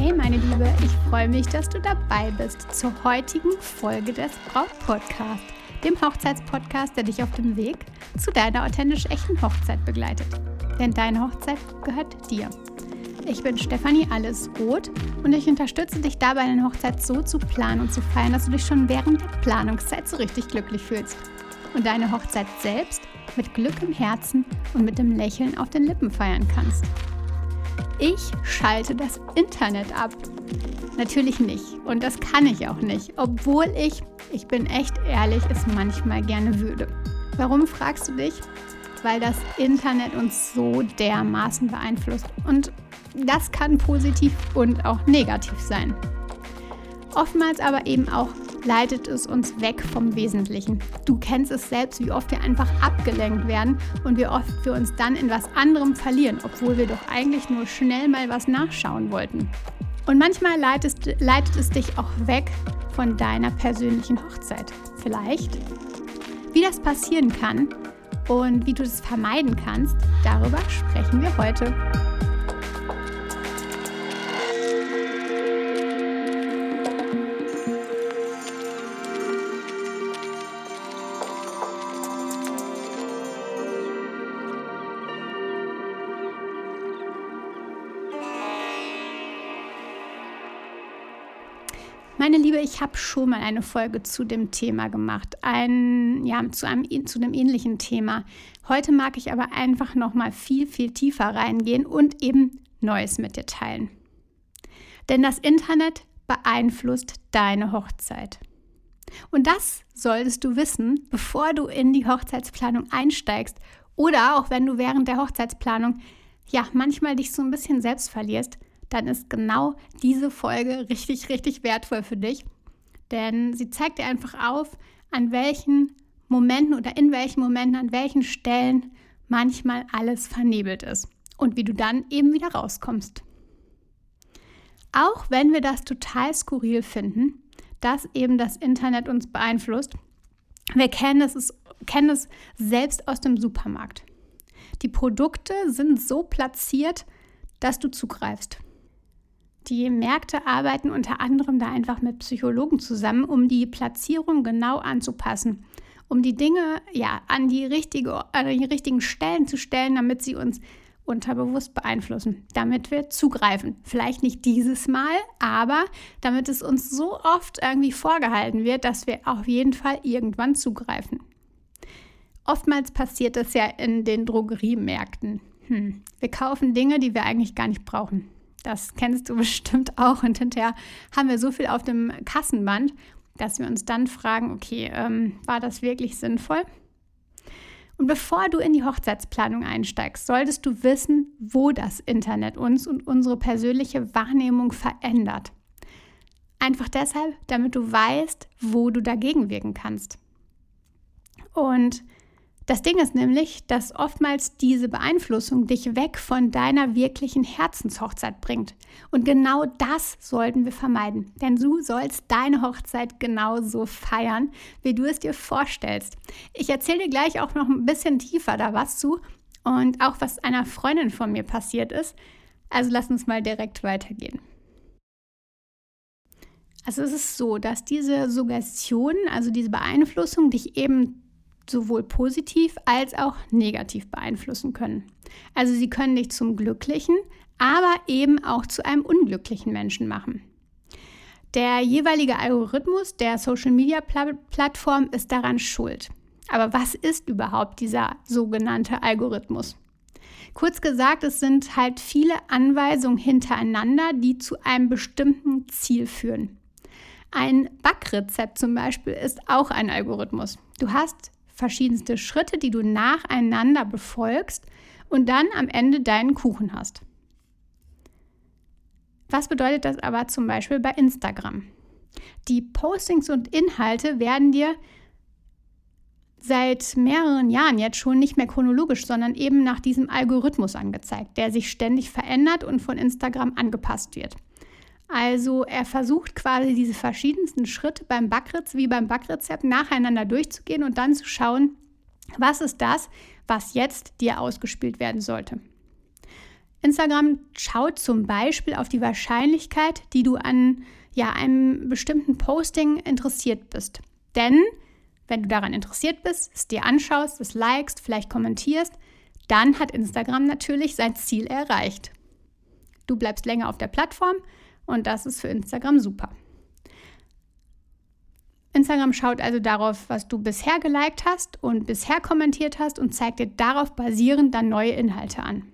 Hey meine Liebe, ich freue mich, dass du dabei bist zur heutigen Folge des Braut Podcast, dem Hochzeitspodcast, der dich auf dem Weg zu deiner authentisch echten Hochzeit begleitet. Denn deine Hochzeit gehört dir. Ich bin Stefanie Allesroth und ich unterstütze dich dabei, deine Hochzeit so zu planen und zu feiern, dass du dich schon während der Planungszeit so richtig glücklich fühlst und deine Hochzeit selbst mit Glück im Herzen und mit dem Lächeln auf den Lippen feiern kannst. Ich schalte das Internet ab. Natürlich nicht. Und das kann ich auch nicht. Obwohl ich, ich bin echt ehrlich, es manchmal gerne würde. Warum fragst du dich? Weil das Internet uns so dermaßen beeinflusst. Und das kann positiv und auch negativ sein. Oftmals aber eben auch leitet es uns weg vom Wesentlichen. Du kennst es selbst, wie oft wir einfach abgelenkt werden und wie oft wir uns dann in was anderem verlieren, obwohl wir doch eigentlich nur schnell mal was nachschauen wollten. Und manchmal leitet, leitet es dich auch weg von deiner persönlichen Hochzeit. Vielleicht. Wie das passieren kann und wie du das vermeiden kannst, darüber sprechen wir heute. Meine Liebe, ich habe schon mal eine Folge zu dem Thema gemacht, ein, ja, zu, einem, zu einem ähnlichen Thema. Heute mag ich aber einfach noch mal viel, viel tiefer reingehen und eben Neues mit dir teilen. Denn das Internet beeinflusst deine Hochzeit. Und das solltest du wissen, bevor du in die Hochzeitsplanung einsteigst oder auch wenn du während der Hochzeitsplanung ja manchmal dich so ein bisschen selbst verlierst dann ist genau diese Folge richtig, richtig wertvoll für dich. Denn sie zeigt dir einfach auf, an welchen Momenten oder in welchen Momenten, an welchen Stellen manchmal alles vernebelt ist und wie du dann eben wieder rauskommst. Auch wenn wir das total skurril finden, dass eben das Internet uns beeinflusst, wir kennen es, kennen es selbst aus dem Supermarkt. Die Produkte sind so platziert, dass du zugreifst. Die Märkte arbeiten unter anderem da einfach mit Psychologen zusammen, um die Platzierung genau anzupassen, um die Dinge ja an die, richtige, an die richtigen Stellen zu stellen, damit sie uns unterbewusst beeinflussen, damit wir zugreifen. Vielleicht nicht dieses Mal, aber damit es uns so oft irgendwie vorgehalten wird, dass wir auf jeden Fall irgendwann zugreifen. Oftmals passiert das ja in den Drogeriemärkten. Hm. Wir kaufen Dinge, die wir eigentlich gar nicht brauchen. Das kennst du bestimmt auch. Und hinterher haben wir so viel auf dem Kassenband, dass wir uns dann fragen, okay, ähm, war das wirklich sinnvoll? Und bevor du in die Hochzeitsplanung einsteigst, solltest du wissen, wo das Internet uns und unsere persönliche Wahrnehmung verändert. Einfach deshalb, damit du weißt, wo du dagegen wirken kannst. Und das Ding ist nämlich, dass oftmals diese Beeinflussung dich weg von deiner wirklichen Herzenshochzeit bringt. Und genau das sollten wir vermeiden. Denn du sollst deine Hochzeit genauso feiern, wie du es dir vorstellst. Ich erzähle dir gleich auch noch ein bisschen tiefer da was zu und auch was einer Freundin von mir passiert ist. Also lass uns mal direkt weitergehen. Also es ist so, dass diese Suggestion, also diese Beeinflussung dich eben sowohl positiv als auch negativ beeinflussen können. Also sie können dich zum glücklichen, aber eben auch zu einem unglücklichen Menschen machen. Der jeweilige Algorithmus der Social-Media-Plattform ist daran schuld. Aber was ist überhaupt dieser sogenannte Algorithmus? Kurz gesagt, es sind halt viele Anweisungen hintereinander, die zu einem bestimmten Ziel führen. Ein Backrezept zum Beispiel ist auch ein Algorithmus. Du hast verschiedenste Schritte, die du nacheinander befolgst und dann am Ende deinen Kuchen hast. Was bedeutet das aber zum Beispiel bei Instagram? Die Postings und Inhalte werden dir seit mehreren Jahren jetzt schon nicht mehr chronologisch, sondern eben nach diesem Algorithmus angezeigt, der sich ständig verändert und von Instagram angepasst wird. Also er versucht quasi diese verschiedensten Schritte beim Backrezept wie beim Backrezept nacheinander durchzugehen und dann zu schauen, was ist das, was jetzt dir ausgespielt werden sollte. Instagram schaut zum Beispiel auf die Wahrscheinlichkeit, die du an ja, einem bestimmten Posting interessiert bist. Denn wenn du daran interessiert bist, es dir anschaust, es likest, vielleicht kommentierst, dann hat Instagram natürlich sein Ziel erreicht. Du bleibst länger auf der Plattform und das ist für Instagram super. Instagram schaut also darauf, was du bisher geliked hast und bisher kommentiert hast und zeigt dir darauf basierend dann neue Inhalte an.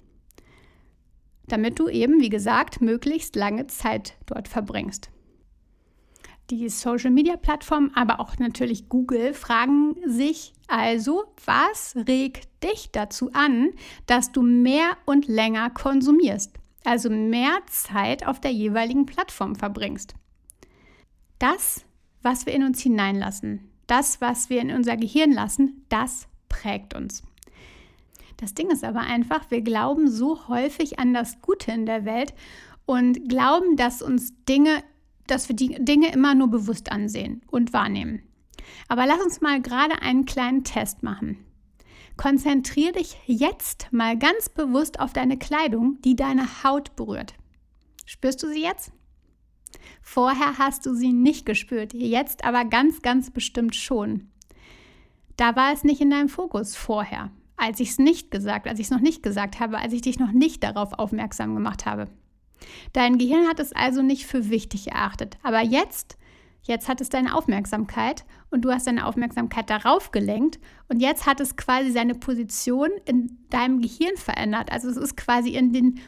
Damit du eben, wie gesagt, möglichst lange Zeit dort verbringst. Die Social-Media-Plattformen, aber auch natürlich Google, fragen sich also, was regt dich dazu an, dass du mehr und länger konsumierst, also mehr Zeit auf der jeweiligen Plattform verbringst. Das, was wir in uns hineinlassen, das, was wir in unser Gehirn lassen, das prägt uns. Das Ding ist aber einfach, wir glauben so häufig an das Gute in der Welt und glauben, dass uns Dinge dass wir die Dinge immer nur bewusst ansehen und wahrnehmen. Aber lass uns mal gerade einen kleinen Test machen. Konzentriere dich jetzt mal ganz bewusst auf deine Kleidung, die deine Haut berührt. Spürst du sie jetzt? Vorher hast du sie nicht gespürt, jetzt aber ganz, ganz bestimmt schon. Da war es nicht in deinem Fokus vorher, als ich es nicht gesagt, als ich es noch nicht gesagt habe, als ich dich noch nicht darauf aufmerksam gemacht habe. Dein Gehirn hat es also nicht für wichtig erachtet. Aber jetzt, jetzt hat es deine Aufmerksamkeit und du hast deine Aufmerksamkeit darauf gelenkt und jetzt hat es quasi seine Position in deinem Gehirn verändert. Also es ist quasi in den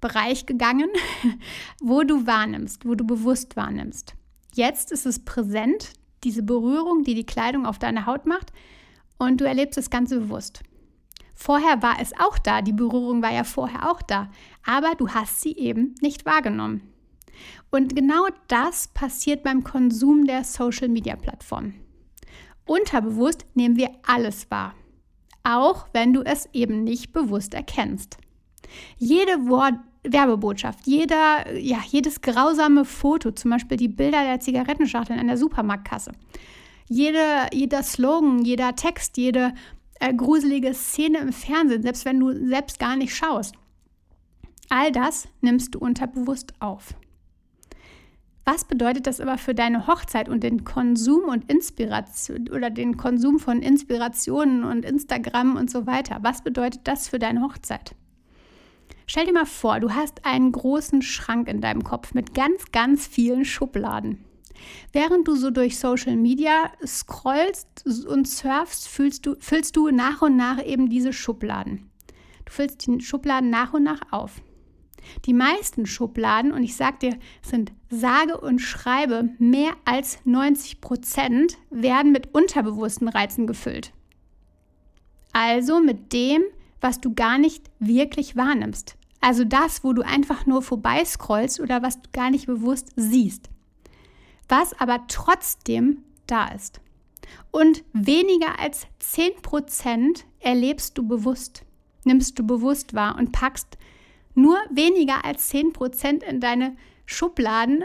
Bereich gegangen, wo du wahrnimmst, wo du bewusst wahrnimmst. Jetzt ist es präsent, diese Berührung, die die Kleidung auf deine Haut macht und du erlebst das Ganze bewusst. Vorher war es auch da, die Berührung war ja vorher auch da, aber du hast sie eben nicht wahrgenommen. Und genau das passiert beim Konsum der Social-Media-Plattform. Unterbewusst nehmen wir alles wahr, auch wenn du es eben nicht bewusst erkennst. Jede Wort Werbebotschaft, jeder, ja, jedes grausame Foto, zum Beispiel die Bilder der Zigarettenschachteln an der Supermarktkasse, jede, jeder Slogan, jeder Text, jede äh, gruselige Szene im Fernsehen, selbst wenn du selbst gar nicht schaust. All das nimmst du unterbewusst auf. Was bedeutet das aber für deine Hochzeit und den Konsum und Inspiration oder den Konsum von Inspirationen und Instagram und so weiter? Was bedeutet das für deine Hochzeit? Stell dir mal vor, du hast einen großen Schrank in deinem Kopf mit ganz, ganz vielen Schubladen. Während du so durch Social Media scrollst und surfst, füllst du, füllst du nach und nach eben diese Schubladen. Du füllst die Schubladen nach und nach auf. Die meisten Schubladen, und ich sage dir, sind sage und schreibe, mehr als 90 Prozent werden mit unterbewussten Reizen gefüllt. Also mit dem, was du gar nicht wirklich wahrnimmst. Also das, wo du einfach nur vorbeiscrollst oder was du gar nicht bewusst siehst was aber trotzdem da ist. Und weniger als 10% erlebst du bewusst, nimmst du bewusst wahr und packst nur weniger als 10% in deine Schubladen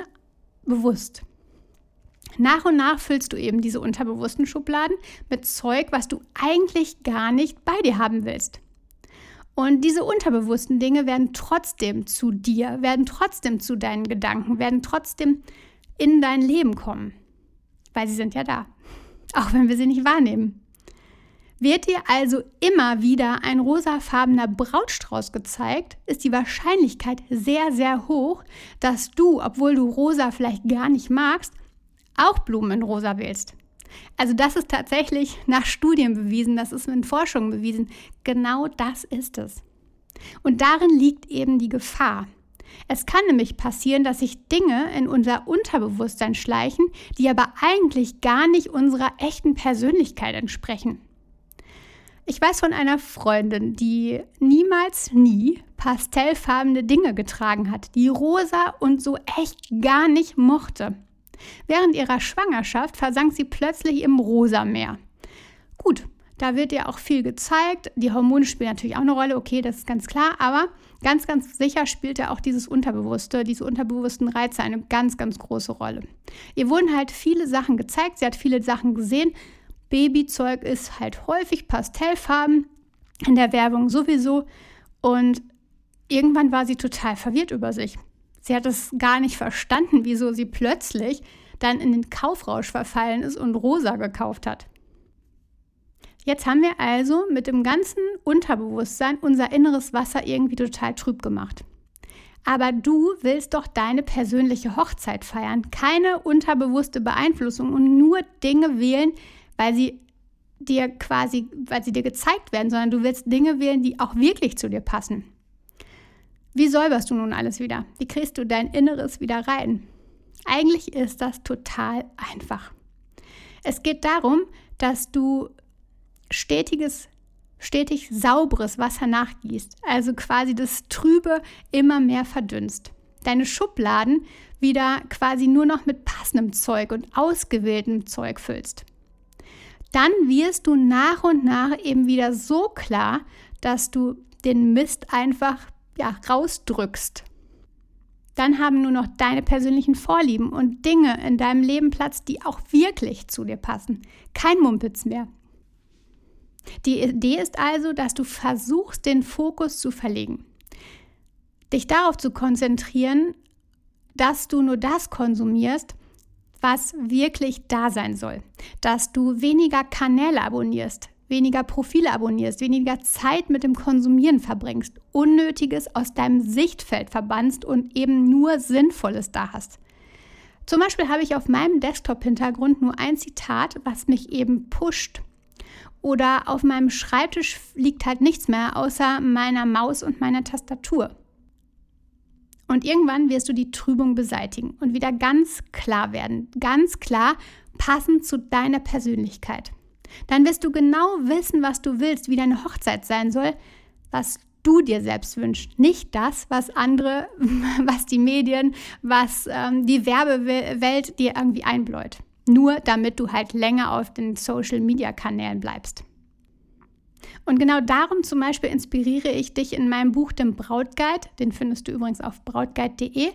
bewusst. Nach und nach füllst du eben diese unterbewussten Schubladen mit Zeug, was du eigentlich gar nicht bei dir haben willst. Und diese unterbewussten Dinge werden trotzdem zu dir, werden trotzdem zu deinen Gedanken, werden trotzdem in dein Leben kommen. Weil sie sind ja da, auch wenn wir sie nicht wahrnehmen. Wird dir also immer wieder ein rosafarbener Brautstrauß gezeigt, ist die Wahrscheinlichkeit sehr, sehr hoch, dass du, obwohl du rosa vielleicht gar nicht magst, auch Blumen in rosa wählst. Also das ist tatsächlich nach Studien bewiesen, das ist in Forschung bewiesen. Genau das ist es. Und darin liegt eben die Gefahr. Es kann nämlich passieren, dass sich Dinge in unser Unterbewusstsein schleichen, die aber eigentlich gar nicht unserer echten Persönlichkeit entsprechen. Ich weiß von einer Freundin, die niemals nie pastellfarbene Dinge getragen hat, die rosa und so echt gar nicht mochte. Während ihrer Schwangerschaft versank sie plötzlich im Rosameer. Gut, da wird ja auch viel gezeigt. Die Hormone spielen natürlich auch eine Rolle, okay, das ist ganz klar, aber ganz, ganz sicher spielt ja auch dieses Unterbewusste, diese unterbewussten Reize eine ganz, ganz große Rolle. Ihr wurden halt viele Sachen gezeigt, sie hat viele Sachen gesehen. Babyzeug ist halt häufig Pastellfarben in der Werbung sowieso und irgendwann war sie total verwirrt über sich. Sie hat es gar nicht verstanden, wieso sie plötzlich dann in den Kaufrausch verfallen ist und rosa gekauft hat. Jetzt haben wir also mit dem ganzen Unterbewusstsein unser inneres Wasser irgendwie total trüb gemacht. Aber du willst doch deine persönliche Hochzeit feiern, keine unterbewusste Beeinflussung und nur Dinge wählen, weil sie dir quasi, weil sie dir gezeigt werden, sondern du willst Dinge wählen, die auch wirklich zu dir passen. Wie säuberst du nun alles wieder? Wie kriegst du dein Inneres wieder rein? Eigentlich ist das total einfach. Es geht darum, dass du stetiges, stetig sauberes Wasser nachgießt, also quasi das Trübe immer mehr verdünnst. Deine Schubladen wieder quasi nur noch mit passendem Zeug und ausgewähltem Zeug füllst. Dann wirst du nach und nach eben wieder so klar, dass du den Mist einfach ja, rausdrückst. Dann haben nur noch deine persönlichen Vorlieben und Dinge in deinem Leben Platz, die auch wirklich zu dir passen. Kein Mumpitz mehr. Die Idee ist also, dass du versuchst, den Fokus zu verlegen. Dich darauf zu konzentrieren, dass du nur das konsumierst, was wirklich da sein soll. Dass du weniger Kanäle abonnierst, weniger Profile abonnierst, weniger Zeit mit dem Konsumieren verbringst, Unnötiges aus deinem Sichtfeld verbannst und eben nur Sinnvolles da hast. Zum Beispiel habe ich auf meinem Desktop-Hintergrund nur ein Zitat, was mich eben pusht. Oder auf meinem Schreibtisch liegt halt nichts mehr außer meiner Maus und meiner Tastatur. Und irgendwann wirst du die Trübung beseitigen und wieder ganz klar werden. Ganz klar, passend zu deiner Persönlichkeit. Dann wirst du genau wissen, was du willst, wie deine Hochzeit sein soll, was du dir selbst wünschst. Nicht das, was andere, was die Medien, was ähm, die Werbewelt dir irgendwie einbläut. Nur damit du halt länger auf den Social-Media-Kanälen bleibst. Und genau darum zum Beispiel inspiriere ich dich in meinem Buch, dem Brautguide, den findest du übrigens auf brautguide.de,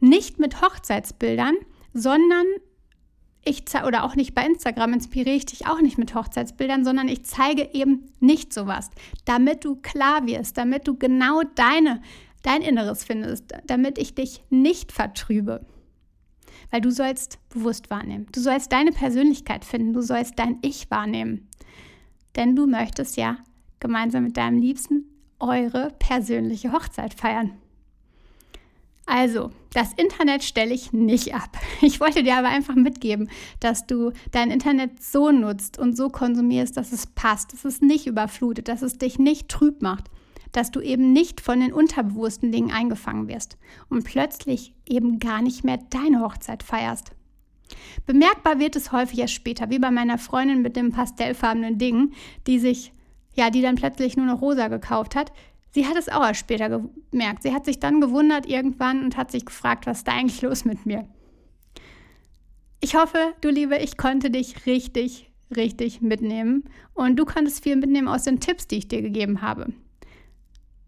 nicht mit Hochzeitsbildern, sondern ich oder auch nicht bei Instagram inspiriere ich dich auch nicht mit Hochzeitsbildern, sondern ich zeige eben nicht sowas, damit du klar wirst, damit du genau deine, dein Inneres findest, damit ich dich nicht vertrübe. Weil du sollst bewusst wahrnehmen. Du sollst deine Persönlichkeit finden, du sollst dein Ich wahrnehmen. Denn du möchtest ja gemeinsam mit deinem Liebsten eure persönliche Hochzeit feiern. Also, das Internet stelle ich nicht ab. Ich wollte dir aber einfach mitgeben, dass du dein Internet so nutzt und so konsumierst, dass es passt, dass es nicht überflutet, dass es dich nicht trüb macht, dass du eben nicht von den unterbewussten Dingen eingefangen wirst und plötzlich eben gar nicht mehr deine Hochzeit feierst. Bemerkbar wird es häufig erst später, wie bei meiner Freundin mit dem pastellfarbenen Ding, die sich, ja, die dann plötzlich nur noch rosa gekauft hat, Sie hat es auch erst später gemerkt. Sie hat sich dann gewundert irgendwann und hat sich gefragt, was ist da eigentlich los mit mir? Ich hoffe, du Liebe, ich konnte dich richtig, richtig mitnehmen und du konntest viel mitnehmen aus den Tipps, die ich dir gegeben habe.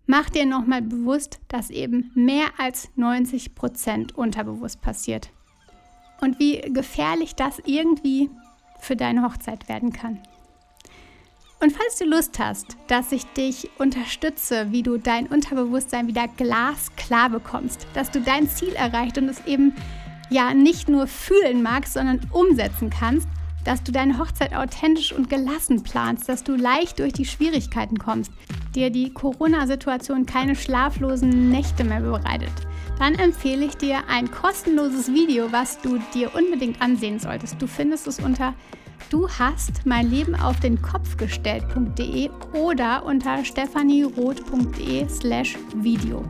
Mach dir nochmal bewusst, dass eben mehr als 90 Prozent unterbewusst passiert. Und wie gefährlich das irgendwie für deine Hochzeit werden kann. Und falls du Lust hast, dass ich dich unterstütze, wie du dein Unterbewusstsein wieder glasklar bekommst, dass du dein Ziel erreicht und es eben ja nicht nur fühlen magst, sondern umsetzen kannst, dass du deine Hochzeit authentisch und gelassen planst, dass du leicht durch die Schwierigkeiten kommst, dir die Corona-Situation keine schlaflosen Nächte mehr bereitet, dann empfehle ich dir ein kostenloses Video, was du dir unbedingt ansehen solltest. Du findest es unter Du hast mein Leben auf den Kopf gestellt.de oder unter stephanieroth.de slash Video.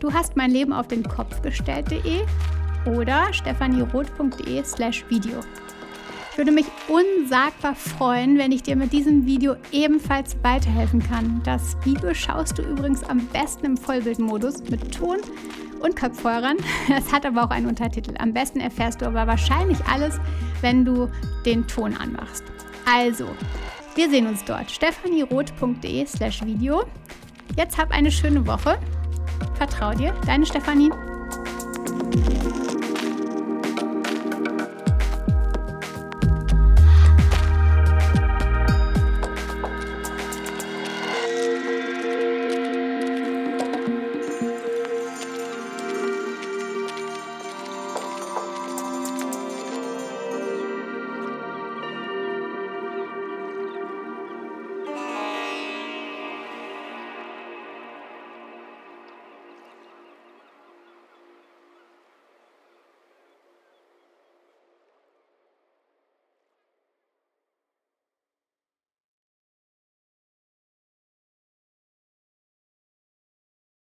Du hast mein Leben auf den Kopf gestellt.de oder stephanieroth.de slash Video. Ich würde mich unsagbar freuen, wenn ich dir mit diesem Video ebenfalls weiterhelfen kann. Das Video schaust du übrigens am besten im Vollbildmodus mit Ton und Kopfhörern. Es hat aber auch einen Untertitel. Am besten erfährst du aber wahrscheinlich alles, wenn du den Ton anmachst. Also, wir sehen uns dort. stephanieroth.de slash Video. Jetzt hab eine schöne Woche. Vertrau dir, deine Stefanie.